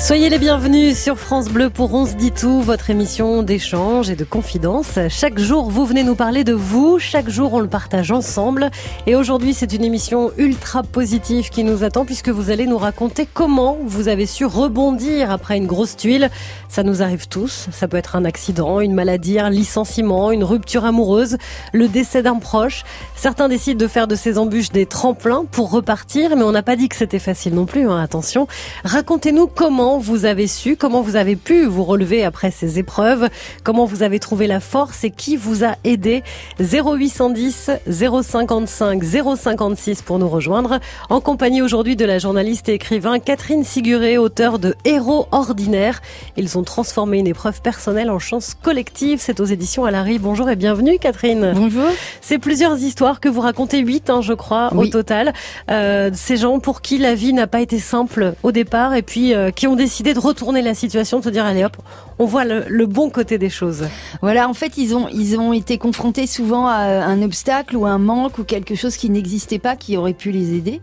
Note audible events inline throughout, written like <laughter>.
Soyez les bienvenus sur France Bleu pour On se dit tout, votre émission d'échange et de confidence. Chaque jour, vous venez nous parler de vous. Chaque jour, on le partage ensemble. Et aujourd'hui, c'est une émission ultra positive qui nous attend puisque vous allez nous raconter comment vous avez su rebondir après une grosse tuile. Ça nous arrive tous. Ça peut être un accident, une maladie, un licenciement, une rupture amoureuse, le décès d'un proche. Certains décident de faire de ces embûches des tremplins pour repartir, mais on n'a pas dit que c'était facile non plus. Hein, attention. Racontez-nous comment vous avez su, comment vous avez pu vous relever après ces épreuves, comment vous avez trouvé la force et qui vous a aidé? 0810 055 056 pour nous rejoindre. En compagnie aujourd'hui de la journaliste et écrivain Catherine Siguré, auteur de Héros ordinaires. Ils ont transformé une épreuve personnelle en chance collective. C'est aux éditions à Larry. Bonjour et bienvenue Catherine. Bonjour. C'est plusieurs histoires que vous racontez, huit hein, je crois, au total. Euh, ces gens pour qui la vie n'a pas été simple au départ et puis euh, qui ont décidé de retourner la situation, de se dire allez hop, on voit le, bon côté des choses. Voilà, en fait, ils ont ils ont été confrontés souvent à un obstacle ou un manque ou quelque chose qui n'existait pas qui aurait pu les aider,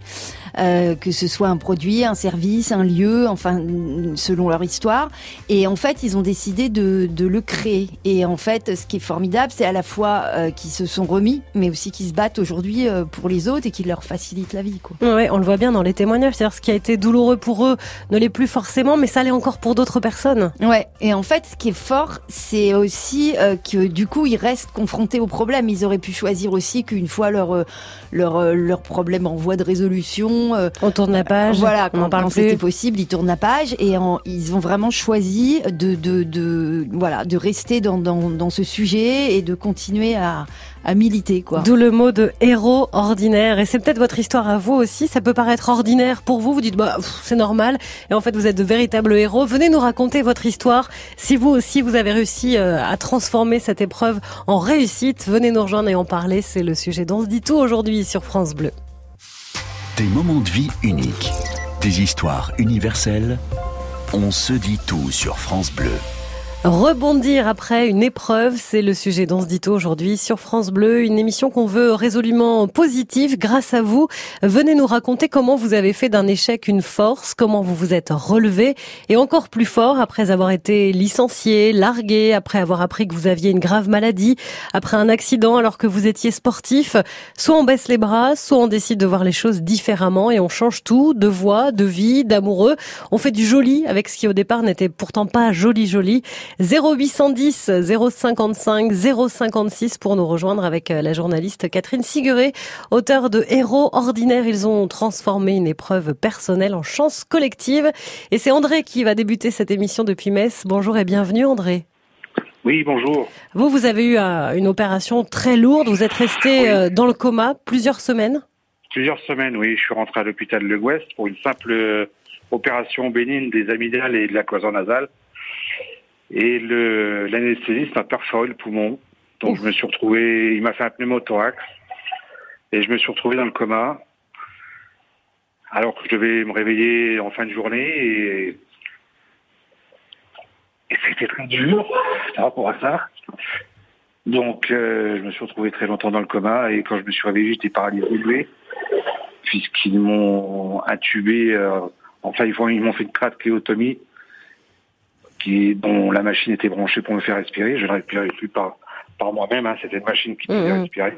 euh, que ce soit un produit, un service, un lieu, enfin selon leur histoire. Et en fait, ils ont décidé de, de le créer. Et en fait, ce qui est formidable, c'est à la fois euh, qu'ils se sont remis, mais aussi qu'ils se battent aujourd'hui euh, pour les autres et qu'ils leur facilitent la vie. Quoi. Ouais, on le voit bien dans les témoignages. C'est-à-dire ce qui a été douloureux pour eux ne l'est plus forcément, mais ça l'est encore pour d'autres personnes. Ouais. Et en fait, ce qui est fort, c'est aussi euh, que du coup, ils restent confrontés au problème. Ils auraient pu choisir aussi qu'une fois leur euh, leur leur problème en voie de résolution, on tourne la page. Voilà, quand, quand c'était possible, ils tournent la page et ils ont vraiment choisi de de, de voilà de rester dans, dans dans ce sujet et de continuer à à militer quoi. D'où le mot de héros ordinaire et c'est peut-être votre histoire à vous aussi. Ça peut paraître ordinaire pour vous. Vous dites bah c'est normal et en fait vous êtes de véritables héros. Venez nous raconter votre histoire. Si vous aussi vous avez réussi euh, à transformer cette épreuve en réussite, venez nous rejoindre et en parler. C'est le sujet dont on se dit tout aujourd'hui sur France Bleu. Des moments de vie uniques, des histoires universelles. On se dit tout sur France Bleu. Rebondir après une épreuve, c'est le sujet dont se dit aujourd'hui sur France Bleu, une émission qu'on veut résolument positive grâce à vous. Venez nous raconter comment vous avez fait d'un échec une force, comment vous vous êtes relevé et encore plus fort après avoir été licencié, largué, après avoir appris que vous aviez une grave maladie, après un accident alors que vous étiez sportif. Soit on baisse les bras, soit on décide de voir les choses différemment et on change tout, de voix, de vie, d'amoureux. On fait du joli avec ce qui au départ n'était pourtant pas joli joli. 0810 055 056 pour nous rejoindre avec euh, la journaliste Catherine Siguré, auteur de Héros ordinaires. Ils ont transformé une épreuve personnelle en chance collective. Et c'est André qui va débuter cette émission depuis Metz. Bonjour et bienvenue André. Oui, bonjour. Vous, vous avez eu euh, une opération très lourde. Vous êtes resté euh, dans le coma plusieurs semaines Plusieurs semaines, oui. Je suis rentré à l'hôpital de l'Ouest pour une simple opération bénigne des amygdales et de la cloison nasale. Et l'anesthésiste m'a perforé le poumon. Donc je me suis retrouvé, il m'a fait un pneumothorax. Et je me suis retrouvé dans le coma. Alors que je devais me réveiller en fin de journée. Et, et c'était très dur par rapport à ça. Donc euh, je me suis retrouvé très longtemps dans le coma. Et quand je me suis réveillé, j'étais paralysé Puisqu'ils m'ont intubé. Euh, enfin, ils, m'ont fait une trachéotomie dont la machine était branchée pour me faire respirer. Je ne respirais plus par, par moi-même, hein. c'était une machine qui me faisait mmh, mmh. respirer.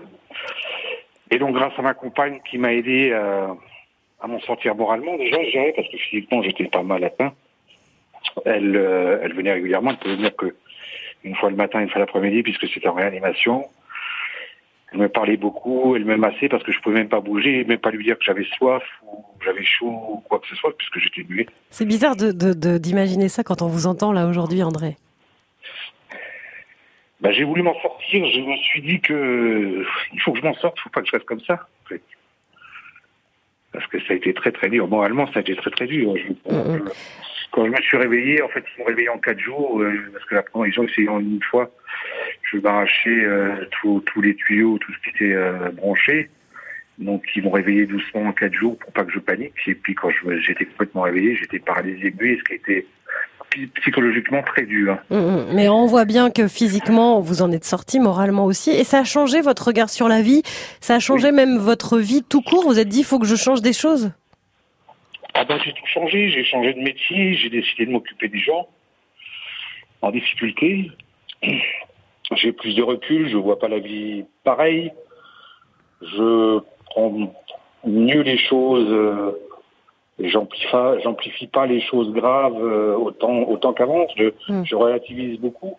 Et donc grâce à ma compagne qui m'a aidé euh, à m'en sortir moralement, déjà je dirais, parce que physiquement j'étais pas mal atteint, elle, euh, elle venait régulièrement, elle pouvait venir que une fois le matin, une fois l'après-midi, puisque c'était en réanimation. Elle me parlait beaucoup, elle me massait parce que je pouvais même pas bouger, même pas lui dire que j'avais soif ou j'avais chaud ou quoi que ce soit, puisque j'étais muet. C'est bizarre d'imaginer de, ça quand on vous entend là aujourd'hui, André. Ben, j'ai voulu m'en sortir. Je me suis dit que il faut que je m'en sorte, il faut pas que je reste comme ça. Parce que ça a été très très dur. Moralement, ça a été très très dur. Mm, mm. quand je me suis réveillé, en fait, ils m'ont réveillé en quatre jours, euh, parce que la première, ils ont essayé en une fois je vais euh, tous les tuyaux, tout ce qui était euh, branché. Donc ils m'ont réveillé doucement en quatre jours pour pas que je panique. Et puis quand j'étais complètement réveillé, j'étais paralysé ce qui était psychologiquement très dur. Hum, hum. Mais on voit bien que physiquement, vous en êtes sorti, moralement aussi. Et ça a changé votre regard sur la vie? Ça a changé même votre vie tout court? Vous êtes dit, il faut que je change des choses? Ah ben, j'ai tout changé. J'ai changé de métier. J'ai décidé de m'occuper des gens en difficulté. J'ai plus de recul. Je vois pas la vie pareil. Je prends mieux les choses. Euh, j'amplifie pas les choses graves euh, autant autant qu'avant. Je, hmm. je relativise beaucoup.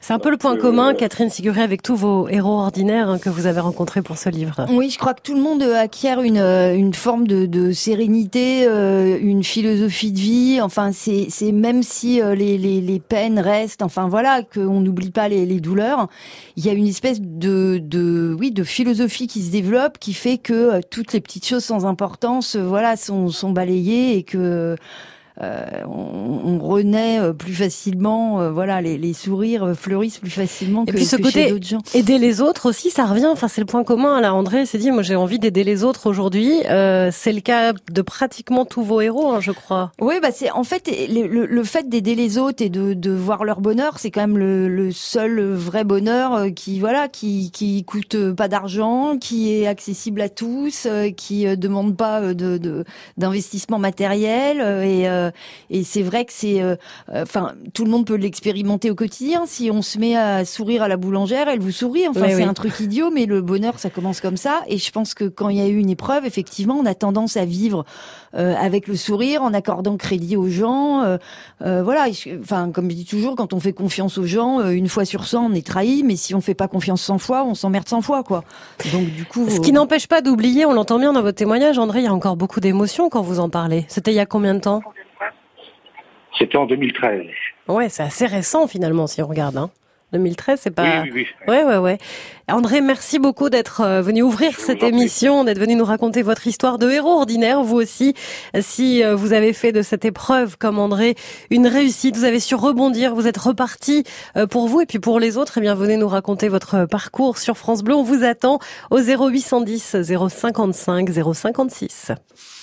C'est un peu le point commun, Catherine Siguré, avec tous vos héros ordinaires hein, que vous avez rencontrés pour ce livre. Oui, je crois que tout le monde acquiert une, euh, une forme de, de sérénité, euh, une philosophie de vie. Enfin, c'est, c'est même si euh, les, les, les, peines restent, enfin voilà, qu'on n'oublie pas les, les, douleurs. Il y a une espèce de, de, oui, de philosophie qui se développe, qui fait que toutes les petites choses sans importance, voilà, sont, sont balayées et que euh, on, renaît euh, plus facilement, euh, voilà, les, sourires fleurissent plus facilement que, Et puis ce côté aider les autres aussi, ça revient. Enfin, c'est le point commun. Là, André s'est dit, moi, j'ai envie d'aider les autres aujourd'hui. c'est le cas de pratiquement tous vos héros, hein, je crois. Oui, bah c'est en fait le, fait d'aider les autres et de, voir leur bonheur, c'est quand même le, seul vrai bonheur qui voilà, qui qui coûte pas d'argent, qui est accessible à tous, qui demande pas de d'investissement matériel et euh, et c'est vrai que c'est, euh, euh, enfin, tout le monde peut l'expérimenter au quotidien. Si on se met à sourire à la boulangère, elle vous sourit. Enfin, c'est un truc idiot, mais le bonheur, ça commence comme ça. Et je pense que quand il y a eu une épreuve, effectivement, on a tendance à vivre avec le sourire, en accordant crédit aux gens. voilà. Enfin, comme je dis toujours, quand on fait confiance aux gens, une fois sur 100, on est trahi. Mais si on fait pas confiance 100 fois, on s'emmerde 100 fois, quoi. Donc du coup. Ce qui n'empêche pas d'oublier, on l'entend bien dans votre témoignage, André. Il y a encore beaucoup d'émotions quand vous en parlez. C'était il y a combien de temps? C'était en 2013. Ouais, c'est assez récent finalement si on regarde. Hein. 2013, c'est pas. Oui, oui, oui. Ouais, ouais, ouais. André, merci beaucoup d'être euh, venu ouvrir cette émission, d'être venu nous raconter votre histoire de héros ordinaire. Vous aussi, si euh, vous avez fait de cette épreuve, comme André, une réussite, vous avez su rebondir, vous êtes reparti euh, pour vous et puis pour les autres. Eh bien, venez nous raconter votre parcours sur France Bleu. On vous attend au 0810 055 056.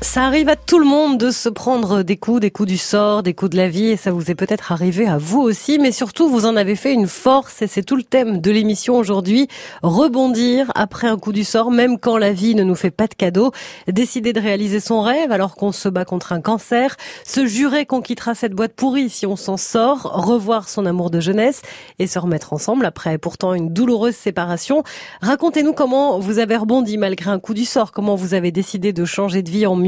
Ça arrive à tout le monde de se prendre des coups, des coups du sort, des coups de la vie, et ça vous est peut-être arrivé à vous aussi, mais surtout vous en avez fait une force, et c'est tout le thème de l'émission aujourd'hui. Rebondir après un coup du sort, même quand la vie ne nous fait pas de cadeaux, décider de réaliser son rêve alors qu'on se bat contre un cancer, se jurer qu'on quittera cette boîte pourrie si on s'en sort, revoir son amour de jeunesse et se remettre ensemble après pourtant une douloureuse séparation. Racontez-nous comment vous avez rebondi malgré un coup du sort, comment vous avez décidé de changer de vie en mieux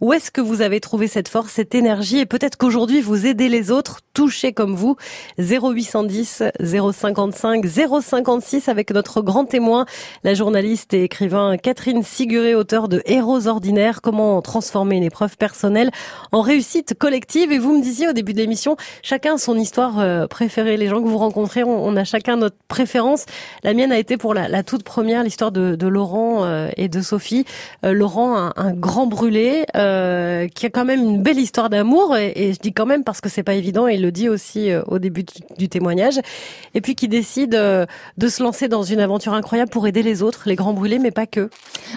Où est-ce que vous avez trouvé cette force, cette énergie? Et peut-être qu'aujourd'hui vous aidez les autres touchés comme vous 0810 055 056 avec notre grand témoin, la journaliste et écrivain Catherine Siguré, auteur de Héros ordinaires, comment transformer une épreuve personnelle en réussite collective. Et vous me disiez au début de l'émission, chacun son histoire euh, préférée. Les gens que vous rencontrez, on a chacun notre préférence. La mienne a été pour la, toute première, l'histoire de, Laurent euh, et de Sophie. Euh, Laurent, un, un grand brûlé euh, qui a quand même une belle histoire d'amour, et, je dis quand même parce que c'est pas évident, et il le dit aussi euh, au début du, témoignage, et puis qui décide euh, de se lancer dans une aventure incroyable pour aider les autres, les grands brûlés, mais pas que.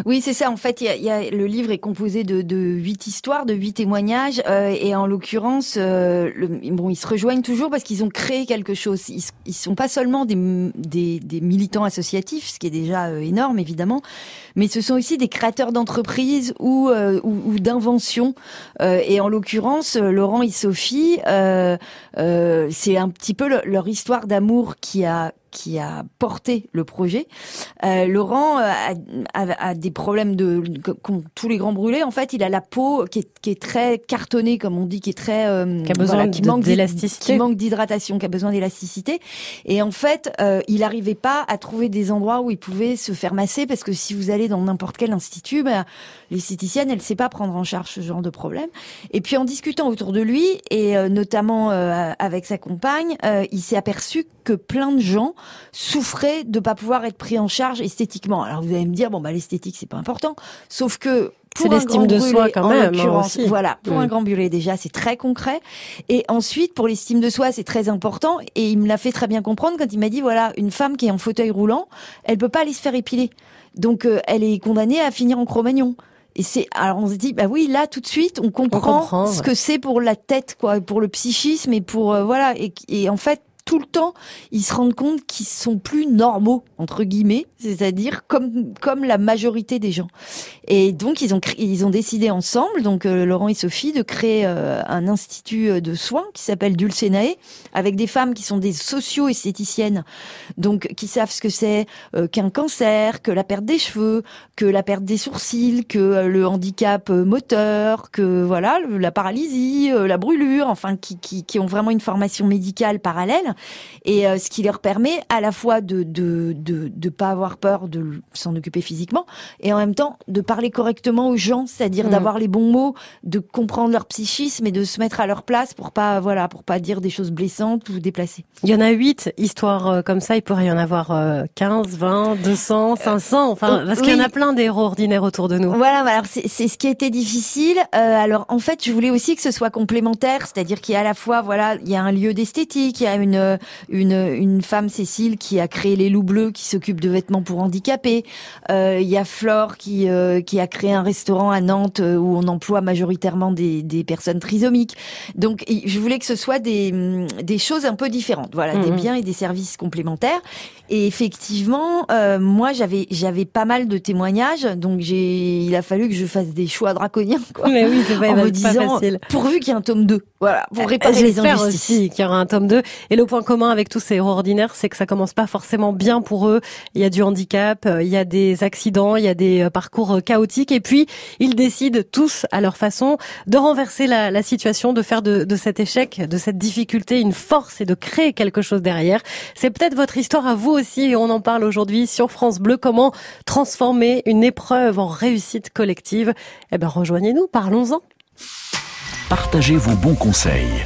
Oui, c'est ça. En fait, il y a, le livre est composé de, huit histoires, de huit témoignages, et en l'occurrence, bon, ils se rejoignent toujours parce qu'ils ont créé quelque chose. Ils, ils sont pas seulement des militants associatifs, ce qui est déjà énorme évidemment, mais ce sont aussi des créateurs d'entreprises ou ou, d'invention. Euh, et en l'occurrence, Laurent et Sophie, euh, euh, c'est un petit peu leur histoire d'amour qui a qui a porté le projet. Euh, Laurent euh, a, a, des problèmes de comme tous les grands brûlés. En fait, il a la peau qui est, qui est très cartonnée, comme on dit, qui est très euh, qui a besoin qui manque d'élasticité, qui manque d'hydratation, qui a besoin d'élasticité. Et en fait, euh, il n'arrivait pas à trouver des endroits où il pouvait se faire masser parce que si vous allez dans n'importe quel institut, ben, l'esthéticienne, elle ne sait pas prendre en charge ce genre de problème. Et puis en discutant autour de lui et notamment avec sa compagne, il s'est aperçu que plein de gens souffraient de pas pouvoir être pris en charge esthétiquement. Alors vous allez me dire bon bah l'esthétique c'est pas important, sauf que pour l'estime de soi quand même. Hein, voilà, pour un grand brûlé déjà, c'est très concret. Et ensuite, pour l'estime de soi, c'est très important. Et il me l'a fait très bien comprendre quand il m'a dit voilà, une femme qui est en fauteuil roulant, elle peut pas aller se faire épiler, donc euh, elle est condamnée à finir en Cro-Magnon Et c'est alors on se dit bah oui là tout de suite on comprend, ce que c'est pour la tête quoi, pour le psychisme et pour voilà et, et en fait tout le temps, ils se rendent compte qu'ils sont plus normaux entre guillemets, c'est-à-dire comme comme la majorité des gens. Et donc ils ont ils ont décidé ensemble, donc euh, Laurent et Sophie, de créer euh, un institut euh, de soins qui s'appelle Dulcenae, avec des femmes qui sont des socio-esthéticiennes, donc qui savent ce que c'est qu'un cancer, que la perte des cheveux, que la perte des sourcils, que le handicap moteur, que voilà la paralysie, la brûlure, enfin qui, qui, qui ont vraiment une formation médicale parallèle et euh, ce qui leur permet à la fois de de de, de pas avoir peur de s'en occuper physiquement et en même temps de parler correctement aux gens, c'est-à-dire mm. d'avoir les bons mots, de comprendre leur psychisme et de se mettre à leur place pour pas voilà pour pas dire des choses blessantes ou déplacées. Il y en a huit histoires euh, comme ça, il pourrait y en avoir 15, 20, 200, 500, enfin parce qu'il y en a plein d'héros ordinaires autour de nous. Voilà, alors c'est ce qui été difficile. Euh, alors en fait, je voulais aussi que ce soit complémentaire, c'est-à-dire qu'il y a à la fois voilà, il y a un lieu d'esthétique, il y a une euh, une, une femme, Cécile, qui a créé les loups bleus, qui s'occupe de vêtements pour handicapés. Euh, il y a Flore qui, euh, qui a créé un restaurant à Nantes où on emploie majoritairement des, des personnes trisomiques. Donc, je voulais que ce soit des, des choses un peu différentes. Voilà, des mhm. biens et des services complémentaires. Et effectivement, moi, j'avais j'avais pas mal de témoignages, donc j'ai il a fallu que je fasse des choix draconiens, quoi. Mais oui, c'est pas, en me disant, facile. pourvu qu'il y ait un tome 2. Voilà, pour réparer les injustices. aussi qu'il y aura un tome 2. Et le point commun avec tous ces héros ordinaires, c'est que ça commence pas forcément bien pour eux. Il y a du handicap, euh, il y a des accidents, il y a des euh, parcours euh, chaotiques, et puis ils décident tous à leur façon de renverser la, situation, de faire de, de, cet échec, de cette difficulté une force et de créer quelque chose derrière. C'est peut-être votre histoire à vous aussi, et on en parle aujourd'hui sur France Bleu. Comment transformer une épreuve en réussite collective? Eh ben, rejoignez-nous, parlons-en. Partagez vos bons conseils.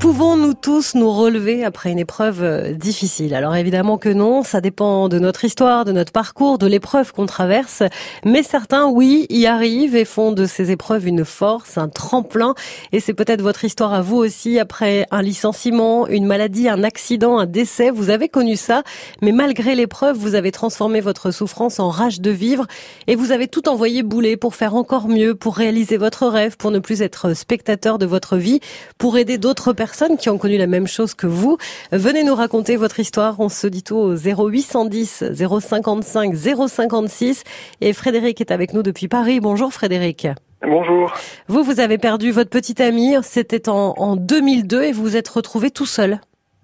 Pouvons-nous tous nous relever après une épreuve euh, difficile? Alors évidemment que non, ça dépend de notre histoire, de notre parcours, de l'épreuve qu'on traverse. Mais certains, oui, y arrivent et font de ces épreuves une force, un tremplin. Et c'est peut-être votre histoire à vous aussi, après un licenciement, une maladie, un accident, un décès. Vous avez connu ça, mais malgré l'épreuve, vous avez transformé votre souffrance en rage de vivre et vous avez tout envoyé bouler pour faire encore mieux, pour réaliser votre rêve, pour ne plus être spectateur de votre vie, pour aider d'autres personnes personnes qui ont connu la même chose que vous. Venez nous raconter votre histoire. On se dit tout au 0810 055 056. Et Frédéric est avec nous depuis Paris. Bonjour Frédéric. Bonjour. Vous, vous avez perdu votre petite amie. C'était en, en 2002 et vous vous êtes retrouvé tout seul.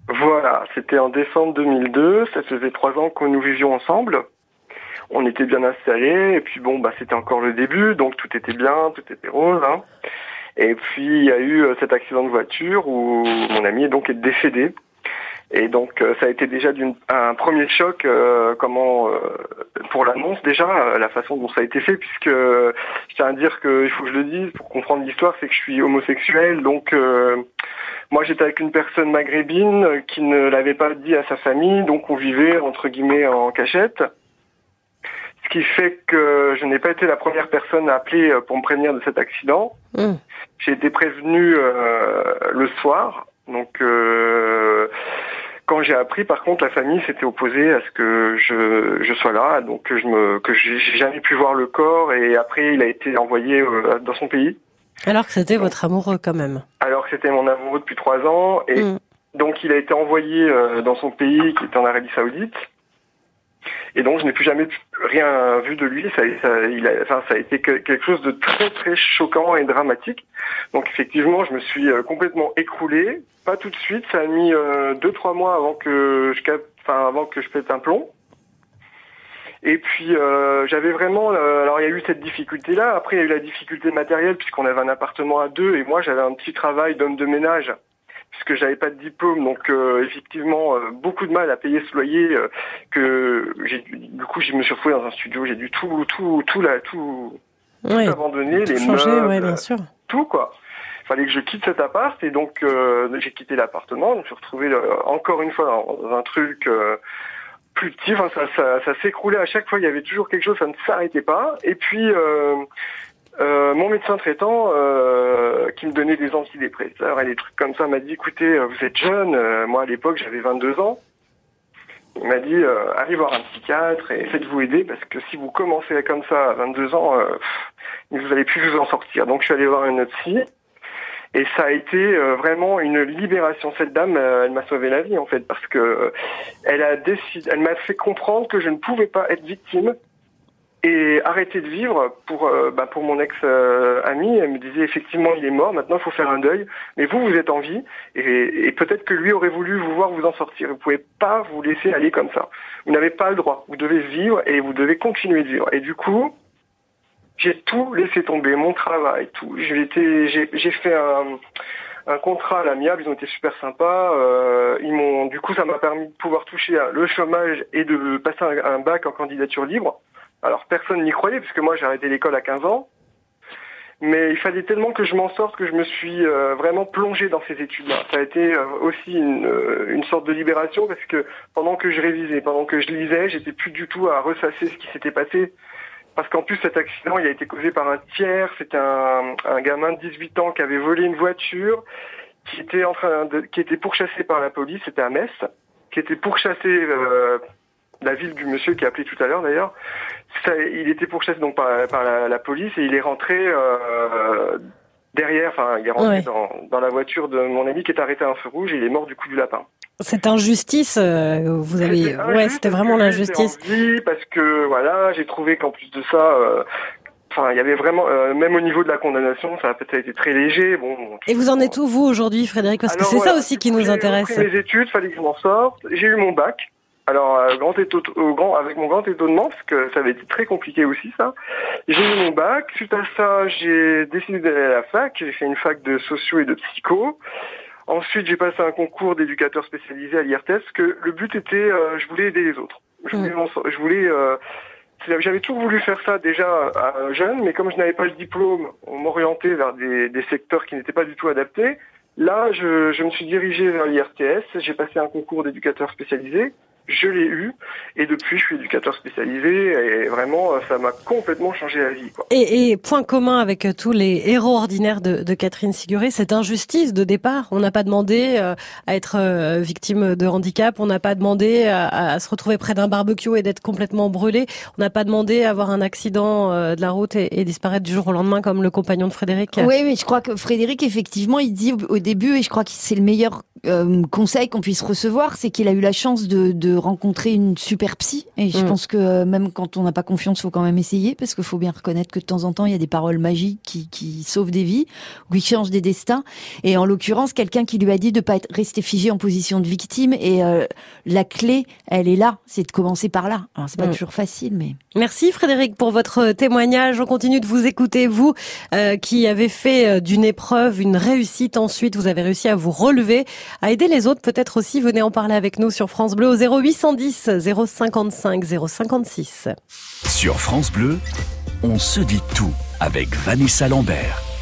Voilà, c'était en décembre 2002. Ça faisait trois ans que nous vivions ensemble. On était bien installés et puis bon, bah c'était encore le début, donc tout était bien, tout était rose. Hein. Et puis il y a eu euh, cet accident de voiture où mon ami donc est décédé. Et donc euh, ça a été déjà un premier choc, euh, comment pour l'annonce déjà, la façon dont ça a été fait, puisque je tiens à dire qu'il faut que je le dise pour comprendre l'histoire, c'est que je suis homosexuel, donc moi j'étais avec une personne maghrébine qui ne l'avait pas dit à sa famille, donc on vivait entre guillemets en cachette. Qui fait que je n'ai pas été la première personne à appeler euh, pour me prévenir de cet accident. Hmm. J'ai été prévenu euh, le soir. Donc euh, quand j'ai appris, par contre, la famille s'était opposée à ce que je, je sois là, donc que je me que j'ai jamais pu voir le corps et après il a été envoyé dans son pays. Alors que c'était votre amoureux quand même. Alors que c'était mon amoureux depuis trois ans et hmm. donc il a été envoyé dans son pays qui est en Arabie Saoudite. Et donc, je n'ai plus jamais rien vu de lui. Ça, il a, enfin, ça a été quelque chose de très, très choquant et dramatique. Donc, effectivement, je me suis euh, complètement écroulé. Pas tout de suite. Ça a mis euh, deux, trois mois avant que je, enfin, avant que je pète un plomb. Et puis euh, j'avais vraiment, alors il y a eu cette difficulté là. Après il y a eu la difficulté matérielle puisqu'on avait un appartement à deux et moi j'avais un petit travail d'homme de ménage puisque j'avais pas de diplôme, donc euh, effectivement euh, beaucoup de mal à payer ce loyer. Euh, que j'ai, du coup, je me suis retrouvé dans un studio, j'ai dû tout, tout, tout là, tout, abandonner, les meubles, bien sûr. tout quoi. Il fallait que je quitte cet appart et donc j'ai quitté l'appartement. Donc je me suis retrouvé encore une fois dans, un truc plus petit. Enfin, ça, ça, ça s'écroulait à chaque fois. Il y avait toujours quelque chose, ça ne s'arrêtait pas. Et puis euh, mon médecin traitant euh, qui me donnait des antidépresseurs et des trucs comme ça m'a dit écoutez euh, vous êtes jeune moi à l'époque j'avais 22 ans Il m'a dit allez voir un psychiatre et faites-vous aider parce que si vous commencez comme ça à 22 ans, vous n'allez plus vous en sortir. Donc je suis allé voir une autre psy et ça a été euh, vraiment une libération. Cette dame, euh, elle m'a sauvé la vie en fait, parce que euh, elle a décidé, elle m'a fait comprendre que je ne pouvais pas être victime et arrêter de vivre pour bah, pour mon ex ami. Elle me disait effectivement il est mort, maintenant il faut faire un deuil. Mais vous vous êtes en vie et, peut-être que lui aurait voulu vous voir vous en sortir. Vous pouvez pas vous laisser aller comme ça. Vous n'avez pas le droit. Vous devez vivre et vous devez continuer de vivre. Et du coup, j'ai tout laissé tomber, mon travail, tout. J'ai fait un, contrat à l'amiable, ils ont été super sympas. Euh, du coup, ça m'a permis de pouvoir toucher le chômage et de passer un, bac en candidature libre. Alors personne n'y croyait puisque moi j'ai arrêté l'école à 15 ans. Mais il fallait tellement que je m'en sorte que je me suis euh, vraiment plongé dans ces études-là. Ça a été euh, aussi une, euh, une, sorte de libération parce que pendant que je révisais, pendant que je lisais, j'étais plus du tout à ressasser ce qui s'était passé parce qu'en plus cet accident il a été causé par un tiers, c'était un, gamin de 18 ans qui avait volé une voiture, qui était en train qui était pourchassé par la police, c'était à Metz, qui était pourchassé la ville du monsieur qui a appelé tout à l'heure d'ailleurs. il était pourchassé donc par, par la, police et il est rentré euh, derrière, enfin il est rentré dans, dans la voiture de mon ami qui est arrêté à un feu rouge et il est mort du coup du lapin. Cette injustice, euh, vous avez, ouais, c'était vraiment l'injustice. Parce que voilà, j'ai trouvé qu'en plus de ça, euh, enfin, il y avait vraiment, euh, même au niveau de la condamnation, ça a peut-être été très léger. Bon. Et vous en êtes où vous aujourd'hui, Frédéric? Parce que c'est ça aussi qui nous intéresse. J'ai mes études, fallait que je m'en sorte. J'ai eu mon bac. Alors, grand au grand, avec mon grand étonnement, parce que ça avait été très compliqué aussi, ça. J'ai eu mon bac. Suite à ça, j'ai décidé d'aller à la fac. J'ai fait une fac de sociaux et de psycho. Ensuite, j'ai passé un concours d'éducateur spécialisé à l'IRTES, que le but était, euh, je voulais aider les autres. Je voulais, je voulais euh, j'avais toujours voulu faire ça déjà à jeune, mais comme je n'avais pas le diplôme, on m'orientait vers des, des, secteurs qui n'étaient pas du tout adaptés. Là, je, je me suis dirigé vers l'IRTS, j'ai passé un concours d'éducateur spécialisé, je l'ai eu et depuis je suis éducateur spécialisé et vraiment ça m'a complètement changé la vie. Quoi. Et, et, point commun avec tous les héros ordinaires de, de Catherine Siguré, cette injustice de départ. On n'a pas demandé euh, à être euh, victime de handicap, on n'a pas demandé à, à, se retrouver près d'un barbecue et d'être complètement brûlé, on n'a pas demandé à avoir un accident euh, de la route et, et, disparaître du jour au lendemain comme le compagnon de Frédéric. Oui, mais je crois que Frédéric effectivement il dit au début et je crois que c'est le meilleur conseil qu'on puisse recevoir, c'est qu'il a eu la chance de, de rencontrer une super psy. Et je mm. pense que euh, même quand on n'a pas confiance, faut quand même essayer, parce qu'il faut bien reconnaître que de temps en temps, il y a des paroles magiques qui, qui sauvent des vies, ou qui changent des destins. Et en l'occurrence, quelqu'un qui lui a dit de pas être resté figé en position de victime. Et euh, la clé, elle est là, c'est de commencer par là. Alors c'est pas mm. toujours facile, mais. Merci Frédéric pour votre témoignage. On continue de vous écouter, vous euh, qui avez fait d'une épreuve une réussite. Ensuite, vous avez réussi à vous relever, à aider les autres. Peut-être aussi, venez en parler avec nous sur France Bleu au 08 810 055 056. Sur France Bleu, on se dit tout avec Vanessa Lambert.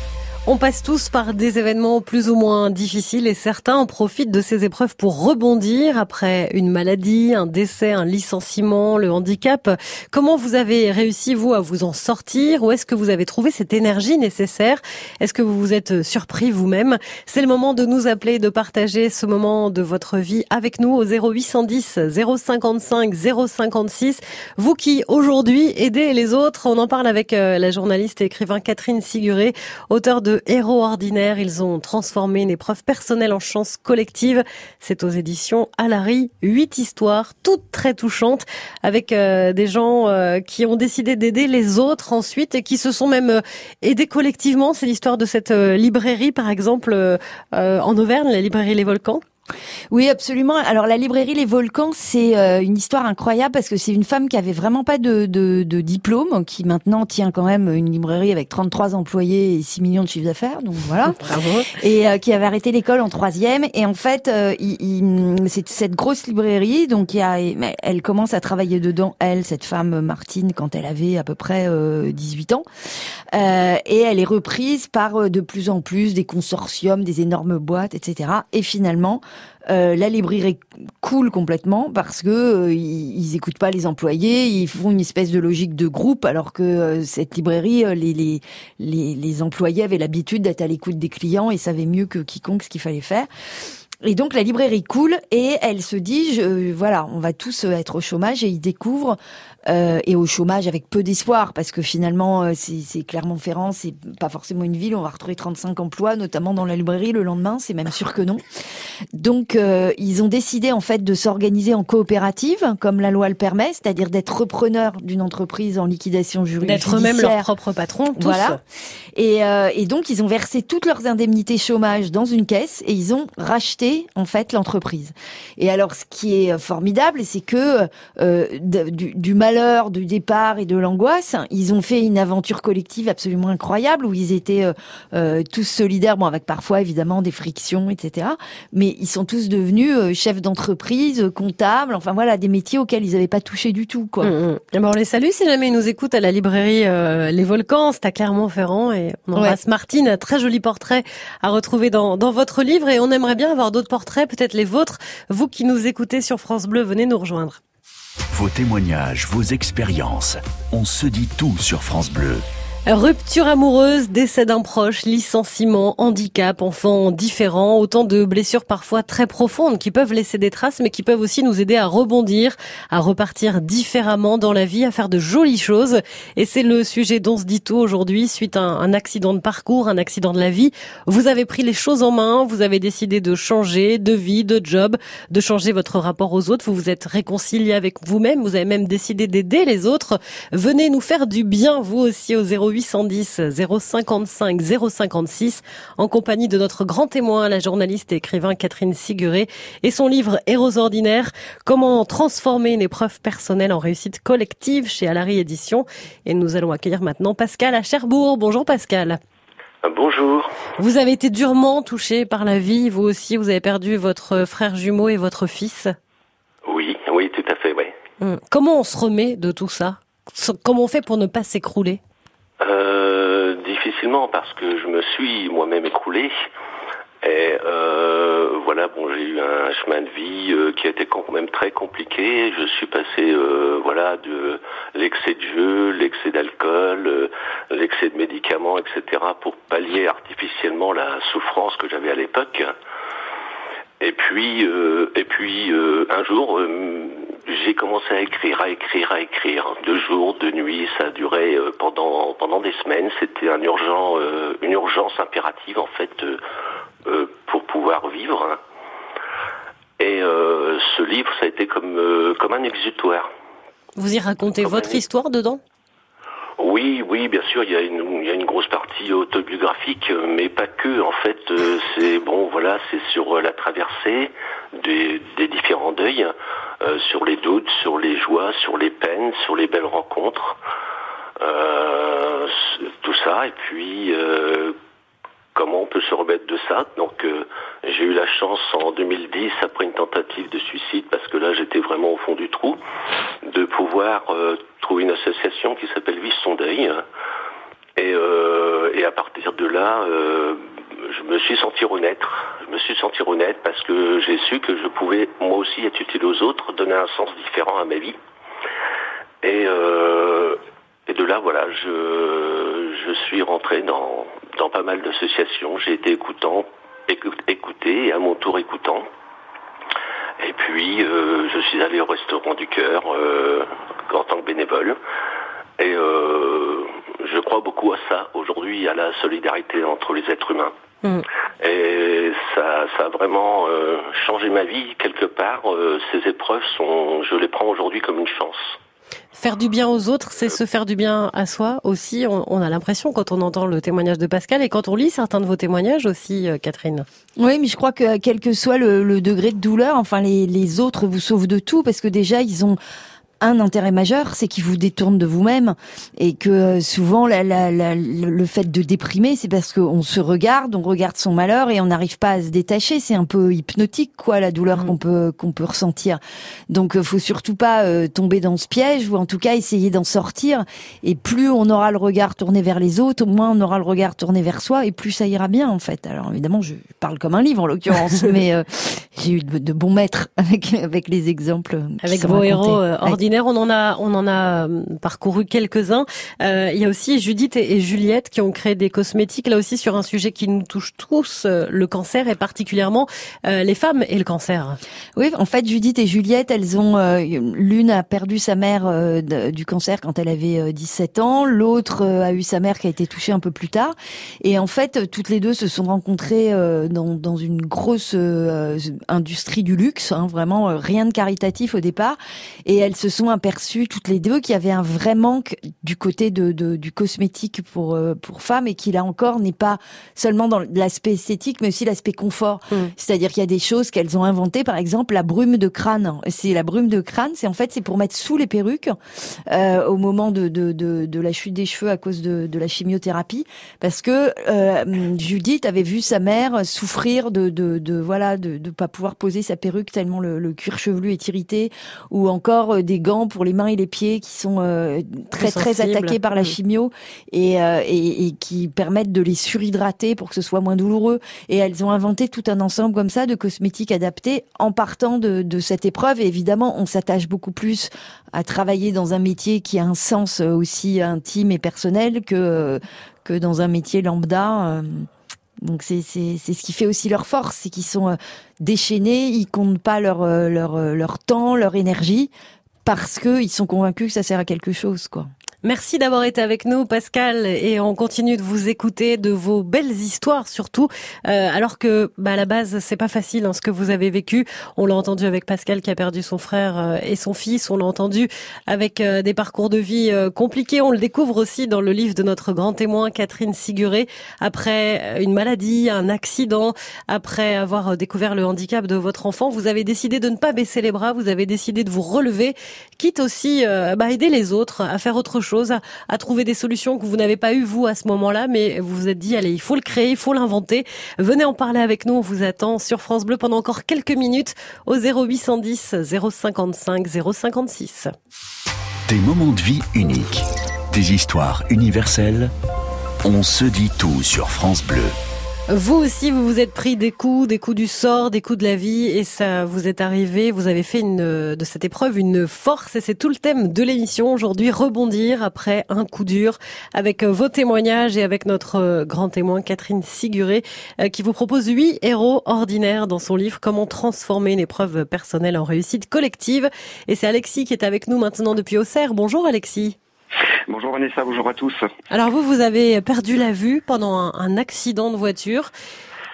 On passe tous par des événements plus ou moins difficiles et certains en profitent de ces épreuves pour rebondir après une maladie, un décès, un licenciement, le handicap. Comment vous avez réussi, vous, à vous en sortir? Où est-ce que vous avez trouvé cette énergie nécessaire? Est-ce que vous vous êtes surpris vous-même? C'est le moment de nous appeler, de partager ce moment de votre vie avec nous au 0810 055 056. Vous qui, aujourd'hui, aidez les autres. On en parle avec euh, la journaliste et écrivain Catherine Siguré, auteur de héros ordinaires. Ils ont transformé une épreuve personnelle en chance collective. C'est aux éditions Alary. Huit histoires, toutes très touchantes, avec euh, des gens euh, qui ont décidé d'aider les autres ensuite et qui se sont même euh, aidés collectivement. C'est l'histoire de cette librairie, par exemple, en Auvergne, la librairie Les Volcans. Oui, absolument. Alors la librairie Les Volcans, c'est euh, une histoire incroyable parce que c'est une femme qui avait vraiment pas de, de, de, diplôme, qui maintenant tient quand même une librairie avec 33 employés et 6 millions de chiffres d'affaires. Donc voilà. <laughs> Bravo. Et euh, qui avait arrêté l'école en troisième. Et en fait, euh, il, c'est cette grosse librairie. Donc il y a, elle commence à travailler dedans, elle, cette femme Martine, quand elle avait à peu près 18 ans. et elle est reprise par de plus en plus des consortiums, des énormes boîtes, etc. Et finalement, euh, la librairie coule complètement parce que euh, ils, pas les employés, ils font une espèce de logique de groupe alors que euh, cette librairie, les, les, les, les employés avaient l'habitude d'être à l'écoute des clients et savaient mieux que quiconque ce qu'il fallait faire. Et donc la librairie coule et elle se dit, je, voilà, on va tous être au chômage et ils découvrent euh, et au chômage avec peu d'espoir parce que finalement euh, c'est Clermont-Ferrand, c'est pas forcément une ville, on va retrouver 35 emplois, notamment dans la librairie le lendemain, c'est même sûr que non. Donc euh, ils ont décidé en fait de s'organiser en coopérative, comme la loi le permet, c'est-à-dire d'être repreneur d'une entreprise en liquidation juridique. D'être eux-mêmes leur propre patron, tous. Voilà. Et, euh, et donc ils ont versé toutes leurs indemnités chômage dans une caisse et ils ont racheté en fait l'entreprise. Et alors ce qui est formidable, c'est que du, du mal l'heure du départ et de l'angoisse, ils ont fait une aventure collective absolument incroyable où ils étaient euh, euh, tous solidaires, bon avec parfois évidemment des frictions, etc. Mais ils sont tous devenus euh, chefs d'entreprise, comptables, enfin voilà des métiers auxquels ils n'avaient pas touché du tout, quoi. Mmh, mmh. on les salue si jamais ils nous écoutent à la librairie Les Volcans, c'est à Clermont-Ferrand on embrasse Martine, un très joli portrait à retrouver dans, dans votre livre et on aimerait bien avoir d'autres portraits, peut-être les vôtres. Vous qui nous écoutez sur France Bleu, venez nous rejoindre. Vos témoignages, vos expériences. On se dit tout sur France Bleu. Rupture amoureuse, décès d'un proche, licenciement, handicap, enfants différents, autant de blessures parfois très profondes qui peuvent laisser des traces mais qui peuvent aussi nous aider à rebondir, à repartir différemment dans la vie, à faire de jolies choses. Et c'est le sujet dont se dit tout aujourd'hui suite à un accident de parcours, un accident de la vie. Vous avez pris les choses en main, vous avez décidé de changer de vie, de job, de changer votre rapport aux autres, vous vous êtes réconcilié avec vous-même, vous avez même décidé d'aider les autres. Venez nous faire du bien, vous aussi, au 0 810 055 056 en compagnie de notre grand témoin, la journaliste et écrivain Catherine Siguré et son livre Héros ordinaires, comment transformer une épreuve personnelle en réussite collective chez Alary Édition. Et nous allons accueillir maintenant Pascal à Cherbourg. Bonjour Pascal. Bonjour. Vous avez été durement touché par la vie, vous aussi, vous avez perdu votre frère jumeau et votre fils. Oui, oui, tout à fait, oui. Hum. Comment on se remet de tout ça? Comment on fait pour ne pas s'écrouler? Euh, difficilement parce que je me suis moi-même écroulé. Et euh, voilà, bon, j'ai eu un chemin de vie euh, qui a été quand même très compliqué. Je suis passé, voilà, de l'excès de jeu, l'excès d'alcool, l'excès de médicaments, etc., pour pallier artificiellement la souffrance que j'avais à l'époque. Et puis, et puis un jour, j'ai commencé à écrire, à écrire, à écrire, de jour, de nuit. Ça a duré euh, pendant pendant des semaines. C'était un urgent, euh, une urgence impérative en fait euh, pour pouvoir vivre. Et ce livre, ça a été comme comme un exutoire. Vous y racontez votre histoire dedans? Oui, oui, bien sûr, il y, a une, il y a une grosse partie autobiographique, mais pas que. En fait, c'est bon, voilà, c'est sur la traversée des, des différents deuils. Euh, sur les doutes, sur les joies, sur les peines, sur les belles rencontres, euh, tout ça. Et puis euh, comment on peut se remettre de ça? Donc j'ai eu la chance en 2010, après une tentative de suicide, parce que là j'étais vraiment au fond du trou, de pouvoir trouver une association qui s'appelle Vive son deuil. Et, et, à partir de là, je me suis senti renaître. Je me suis senti honnête parce que j'ai su que je pouvais moi aussi être utile aux autres, donner un sens différent à ma vie. Et, euh, de là, voilà, je, suis rentré dans, dans pas mal d'associations. J'ai été écoutant, écouté et à mon tour écoutant. Et puis, euh, je suis allé au restaurant du cœur euh, en tant que bénévole. Et je crois beaucoup à ça aujourd'hui, à la solidarité entre les êtres humains. Mm. Et ça, ça a vraiment euh, changé ma vie quelque part. Euh, ces épreuves sont, je les prends aujourd'hui comme une chance. Faire du bien aux autres, c'est se faire du bien à soi aussi. On, a l'impression quand on entend le témoignage de Pascal et quand on lit certains de vos témoignages aussi, euh, Catherine. Oui, mais je crois que quel que soit le, le degré de douleur, enfin les, les autres vous sauvent de tout parce que déjà ils ont un intérêt majeur, c'est qu'il vous détourne de vous-même et que euh, souvent la, la, le fait de déprimer, c'est parce qu'on se regarde, on regarde son malheur et on n'arrive pas à se détacher. C'est un peu hypnotique, quoi, la douleur mmh. qu'on peut qu'on peut ressentir. Donc, euh, faut surtout pas euh, tomber dans ce piège ou en tout cas essayer d'en sortir. Et plus on aura le regard tourné vers les autres, moins on aura le regard tourné vers soi et plus ça ira bien en fait. Alors évidemment, je parle comme un livre en l'occurrence, <laughs> mais j'ai eu de, bons maîtres avec avec les exemples. Avec vos héros ordinaires On en a, on en a parcouru quelques-uns. il y a aussi Judith et, Juliette qui ont créé des cosmétiques, là aussi sur un sujet qui nous touche tous, le cancer et particulièrement les femmes et le cancer. Oui, en fait, Judith et Juliette, elles ont l'une a perdu sa mère du cancer quand elle avait 17 ans, l'autre a eu sa mère qui a été touchée un peu plus tard, et en fait, toutes les deux se sont rencontrées dans, dans une grosse industrie du luxe, hein, vraiment rien de caritatif au départ, et elles se sont aperçues toutes les deux qu'il y avait un vrai manque du côté de, du cosmétique pour pour femmes et qui là encore n'est pas seulement dans l'aspect esthétique, mais aussi l'aspect confort. Mmh. C'est-à-dire qu'il y a des choses qu'elles ont inventées, par exemple la brume de crâne. C'est la brume de crâne, c'est en fait c'est pour mettre sous les perruques euh, au moment de, de, de, de, la chute des cheveux à cause de, de la chimiothérapie, parce que euh, Judith avait vu sa mère souffrir de, de, de voilà de ne pas pouvoir poser sa perruque tellement le, le, cuir chevelu est irrité, ou encore euh, des gants pour les mains et les pieds qui sont euh, très très attaqués par la mmh. chimio et, euh, et, et qui permettent de les surhydrater pour que ce soit moins douloureux. Et elles ont inventé tout un ensemble comme ça de cosmétiques adaptés en partant de, de cette épreuve. Et évidemment, on s'attache beaucoup plus à travailler dans un métier qui a un sens aussi intime et personnel que que dans un métier lambda. Donc c'est ce qui fait aussi leur force, c'est qu'ils sont déchaînés, ils comptent pas leur leur leur temps, leur énergie parce que ils sont convaincus que ça sert à quelque chose quoi. Merci d'avoir été avec nous, Pascal, et on continue de vous écouter, de vos belles histoires surtout. Euh, alors que, bah, à la base, c'est pas facile hein, ce que vous avez vécu. On l'a entendu avec Pascal qui a perdu son frère euh, et son fils. On l'a entendu avec euh, des parcours de vie compliqués. On le découvre aussi dans le livre de notre grand témoin Catherine Siguré. Après une maladie, un accident, après avoir découvert le handicap de votre enfant, vous avez décidé de ne pas baisser les bras. Vous avez décidé de vous relever, quitte aussi bah, aider les autres à faire autre chose à, trouver des solutions que vous n'avez pas eu vous à ce moment-là, mais vous vous êtes dit allez, il faut le créer, il faut l'inventer. Venez en parler avec nous, on vous attend sur France Bleu pendant encore quelques minutes au 0810 055 056. Des moments de vie uniques, des histoires universelles. On se dit tout sur France Bleu. Vous aussi, vous vous êtes pris des coups, des coups du sort, des coups de la vie, et ça vous est arrivé. Vous avez fait une, de cette épreuve une force, et c'est tout le thème de l'émission aujourd'hui. Rebondir après un coup dur, avec vos témoignages et avec notre grand témoin Catherine Siguré, euh, qui vous propose huit héros ordinaires dans son livre Comment transformer une épreuve personnelle en réussite collective. Et c'est Alexis qui est avec nous maintenant depuis Auxerre. Bonjour Alexis. Bonjour Vanessa, bonjour à tous. Alors vous, vous avez perdu la vue pendant un, accident de voiture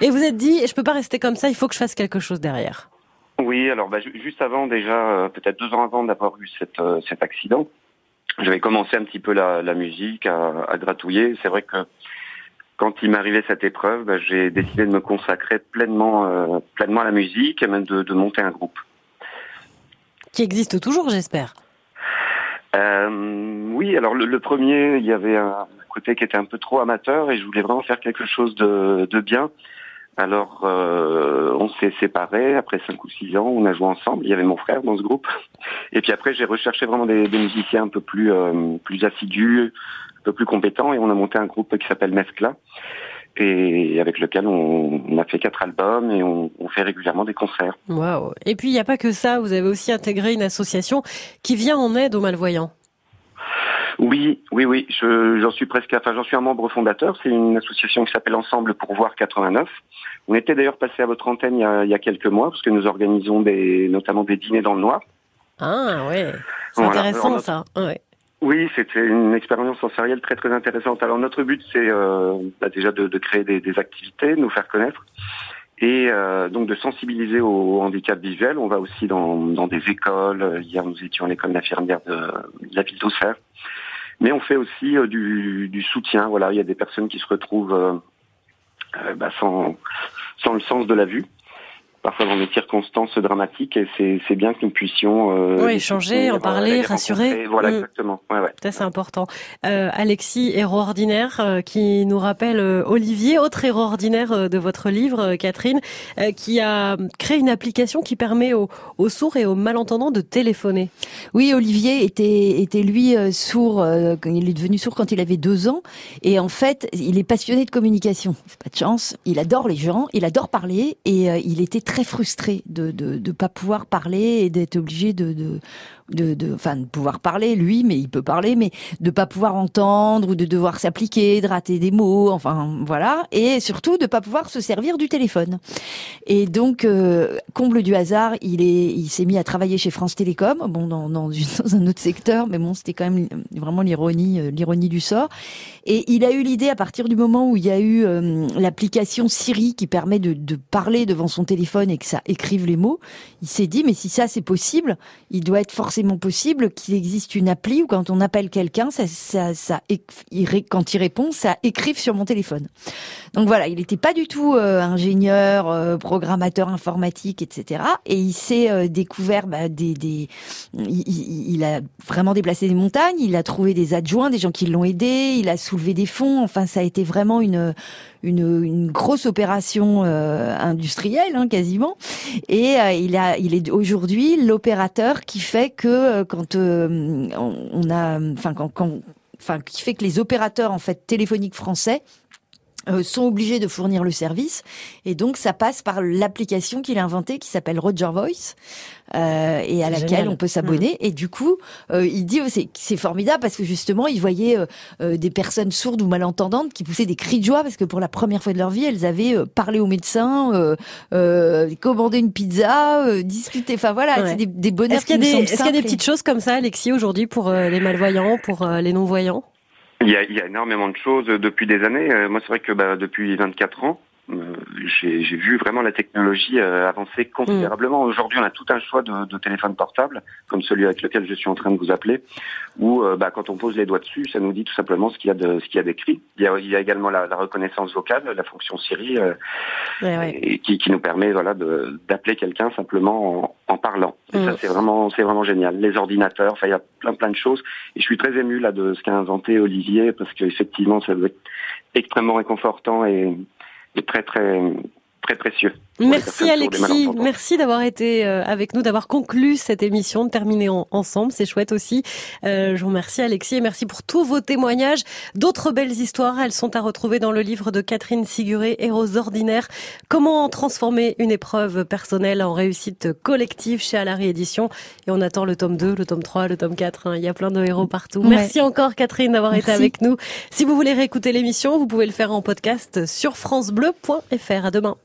et vous êtes dit, je peux pas rester comme ça, il faut que je fasse quelque chose derrière. Oui, alors bah, juste avant déjà, euh, peut-être deux ans avant d'avoir eu euh, cet accident, j'avais commencé un petit peu la, musique, à, gratouiller. C'est vrai que quand il m'arrivait cette épreuve, bah, j'ai décidé de me consacrer pleinement, euh, pleinement à la musique et même de monter un groupe. Qui existe toujours, j'espère. Euh, oui, alors le, premier, il y avait un côté qui était un peu trop amateur et je voulais vraiment faire quelque chose de, de bien. Alors euh, on s'est séparés après cinq ou six ans, on a joué ensemble. Il y avait mon frère dans ce groupe. Et puis après j'ai recherché vraiment des, des, musiciens un peu plus euh, plus assidus, un peu plus compétents et on a monté un groupe qui s'appelle Mescla et avec lequel on, on, a fait quatre albums et on, on fait régulièrement des concerts. Waouh Et puis il n'y a pas que ça, vous avez aussi intégré une association qui vient en aide aux malvoyants. Oui, oui, oui, j'en suis presque, enfin j'en suis un membre fondateur. C'est une association qui s'appelle Ensemble pour voir 89. On était d'ailleurs passé à votre antenne il y, a, il y, a, quelques mois parce que nous organisons des, notamment des dîners dans le noir. Ah ouais, c'est intéressant ça. Ouais. Oui, c'était une expérience sensorielle très très intéressante. Alors notre but c'est euh, bah, déjà de, de créer des, des, activités, nous faire connaître et euh, donc de sensibiliser au handicap visuel. On va aussi dans, dans des écoles. Hier nous étions à l'école d'infirmière de, de, la ville d'Auxerre. Mais on fait aussi euh, du, du, soutien. Voilà, il y a des personnes qui se retrouvent euh, euh, bah, sans, sans le sens de la vue parfois dans des circonstances dramatiques et c'est bien que nous puissions euh, oui, échanger, en euh, parler, rassurer. Voilà, mm. exactement. Ouais, ouais. Ça c'est important. Euh, Alexis, héros ordinaire, euh, qui nous rappelle Olivier, autre héros ordinaire de votre livre, Catherine, qui a créé une application qui permet aux, aux, sourds et aux malentendants de téléphoner. Oui, Olivier était était lui sourd. il est devenu sourd quand il avait deux ans et en fait, il est passionné de communication. Pas de chance. Il adore les gens, il adore parler et il était très frustré de ne pas pouvoir parler et d'être obligé de, de de, de, enfin, de pouvoir parler, lui, mais il peut parler, mais de pas pouvoir entendre ou de devoir s'appliquer, de rater des mots, enfin voilà, et surtout de pas pouvoir se servir du téléphone. Et donc, euh, comble du hasard, il est, il s'est mis à travailler chez France Télécom, bon, dans, dans, <laughs> dans un autre secteur, mais bon, c'était quand même vraiment l'ironie, euh, l'ironie du sort. Et il a eu l'idée à partir du moment où il y a eu euh, l'application Siri qui permet de, de parler devant son téléphone et que ça écrive les mots. Il s'est dit, mais si ça c'est possible, il doit être forcément possible qu'il existe une appli où quand on appelle quelqu'un, ça, ça, quand il répond, ça écrive sur mon téléphone. Donc voilà, il n'était pas du tout euh, ingénieur, euh, programmateur informatique, etc. Et il s'est euh, découvert bah, des, il, a vraiment déplacé des montagnes, il a trouvé des adjoints, des gens qui l'ont aidé, il a soulevé des fonds. Enfin, ça a été vraiment une une, grosse opération industrielle, hein, quasiment. Et il a, il est aujourd'hui l'opérateur qui fait que quand on a, enfin quand, quand enfin qui fait que les opérateurs en fait téléphoniques français euh, sont obligés de fournir le service. Et donc ça passe par l'application qu'il a inventée qui s'appelle Roger Voice euh, et à laquelle on peut s'abonner. Mmh. et du coup euh, il dit oh, c'est formidable parce que justement il voyait euh, des personnes sourdes ou malentendantes qui poussaient des cris de joie parce que pour la première fois de leur vie elles avaient parlé au médecin commandé une pizza discuté. Enfin voilà c'est des, des bonheurs est-ce qu'il y, est qu'il y a des petites choses comme ça Alexis aujourd'hui pour les malvoyants pour les non voyants il y, a, il y a énormément de choses depuis des années. Euh, moi, c'est vrai que bah, depuis 24 ans, j'ai vu vraiment la technologie euh, avancer considérablement. Mm. Aujourd'hui, on a tout un choix de, de téléphones portables, comme celui avec lequel je suis en train de vous appeler, où euh, bah, quand on pose les doigts dessus, ça nous dit tout simplement ce qu'il y a de ce qu'il y a d'écrit. Il y a, il y a également la, la, reconnaissance vocale, la fonction Siri, Et, qui, qui, nous permet voilà d'appeler quelqu'un simplement en, en parlant. Et ça, mm. c'est vraiment c'est vraiment génial. Les ordinateurs, enfin, il y a plein plein de choses. Et je suis très ému là de ce qu'a inventé Olivier, parce qu'effectivement, ça doit être extrêmement réconfortant et est très très très précieux. Merci Alexis, merci d'avoir été euh, avec nous, d'avoir conclu cette émission, de terminer ensemble, c'est chouette aussi. Euh, je vous remercie Alexis et merci pour tous vos témoignages. D'autres belles histoires, elles sont à retrouver dans le livre de Catherine Siguré, Héros ordinaires. Comment transformer une épreuve personnelle en réussite collective chez Alary Édition. Et on attend le tome 2, le tome 3, le tome 4. Hein. Il y a plein de héros partout. Merci encore Catherine d'avoir été avec nous. Si vous voulez réécouter l'émission, vous pouvez le faire en podcast sur francebleu.fr. À demain.